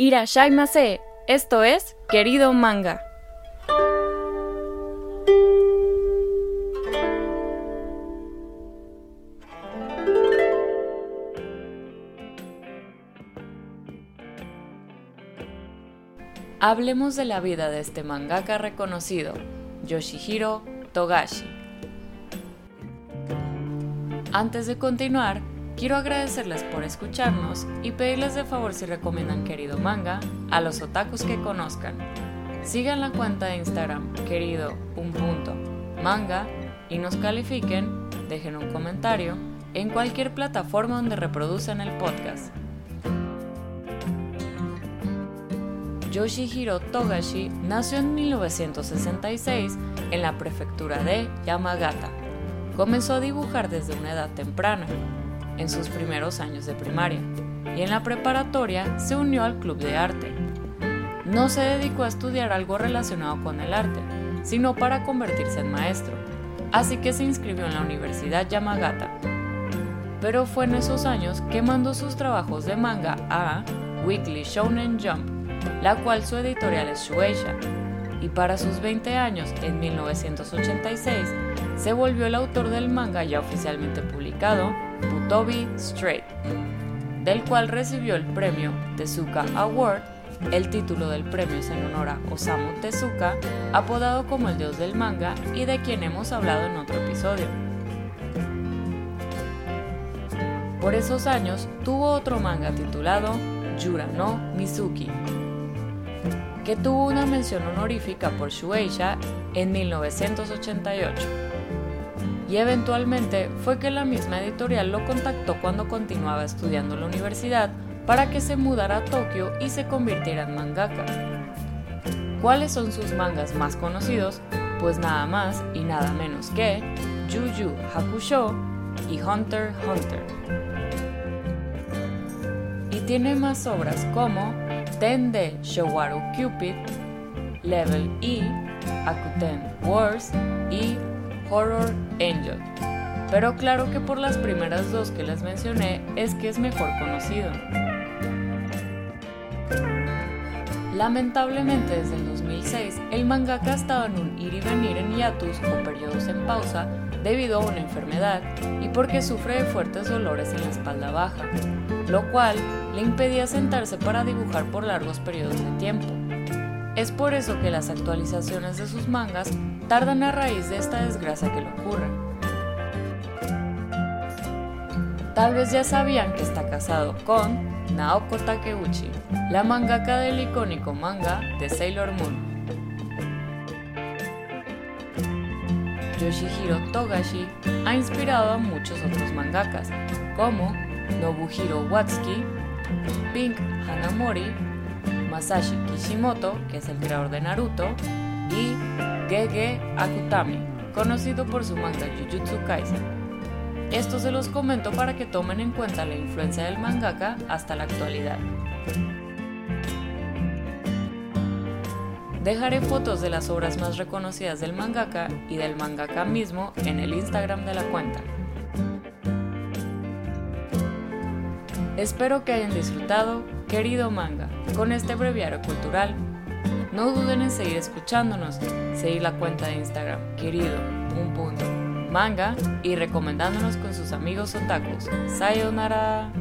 Irashaimase, esto es Querido Manga. Hablemos de la vida de este mangaka reconocido, Yoshihiro Togashi. Antes de continuar, Quiero agradecerles por escucharnos y pedirles de favor si recomiendan querido manga a los otakus que conozcan. Sigan la cuenta de Instagram querido un punto manga y nos califiquen, dejen un comentario en cualquier plataforma donde reproducen el podcast. Yoshihiro Togashi nació en 1966 en la prefectura de Yamagata. Comenzó a dibujar desde una edad temprana en sus primeros años de primaria y en la preparatoria se unió al club de arte. No se dedicó a estudiar algo relacionado con el arte, sino para convertirse en maestro, así que se inscribió en la Universidad Yamagata. Pero fue en esos años que mandó sus trabajos de manga a Weekly Shonen Jump, la cual su editorial es Shueisha, y para sus 20 años, en 1986, se volvió el autor del manga ya oficialmente publicado, Butobi Straight, del cual recibió el premio Tezuka Award. El título del premio es en honor a Osamu Tezuka, apodado como el dios del manga y de quien hemos hablado en otro episodio. Por esos años tuvo otro manga titulado Yura no Mizuki, que tuvo una mención honorífica por Shueisha en 1988 y eventualmente fue que la misma editorial lo contactó cuando continuaba estudiando en la universidad para que se mudara a Tokio y se convirtiera en mangaka. ¿Cuáles son sus mangas más conocidos? Pues nada más y nada menos que Yu Hakusho y Hunter Hunter. Y tiene más obras como Ten de Showaru Cupid, Level E, Akuten Wars y Horror Angel. Pero claro que por las primeras dos que les mencioné es que es mejor conocido. Lamentablemente desde el 2006 el mangaka ha estado en un ir y venir en hiatus o periodos en pausa debido a una enfermedad y porque sufre de fuertes dolores en la espalda baja, lo cual le impedía sentarse para dibujar por largos periodos de tiempo. Es por eso que las actualizaciones de sus mangas tardan a raíz de esta desgracia que le ocurre. Tal vez ya sabían que está casado con Naoko Takeuchi, la mangaka del icónico manga de Sailor Moon. Yoshihiro Togashi ha inspirado a muchos otros mangakas, como Nobuhiro Watsuki, Pink Hanamori, Masashi Kishimoto, que es el creador de Naruto, y Gege Akutami, conocido por su manga Jujutsu Kaisen. Esto se los comento para que tomen en cuenta la influencia del mangaka hasta la actualidad. Dejaré fotos de las obras más reconocidas del mangaka y del mangaka mismo en el Instagram de la cuenta. Espero que hayan disfrutado, querido manga, con este breviario cultural. No duden en seguir escuchándonos, seguir la cuenta de Instagram, querido, un punto, manga y recomendándonos con sus amigos otakus. Sayonara.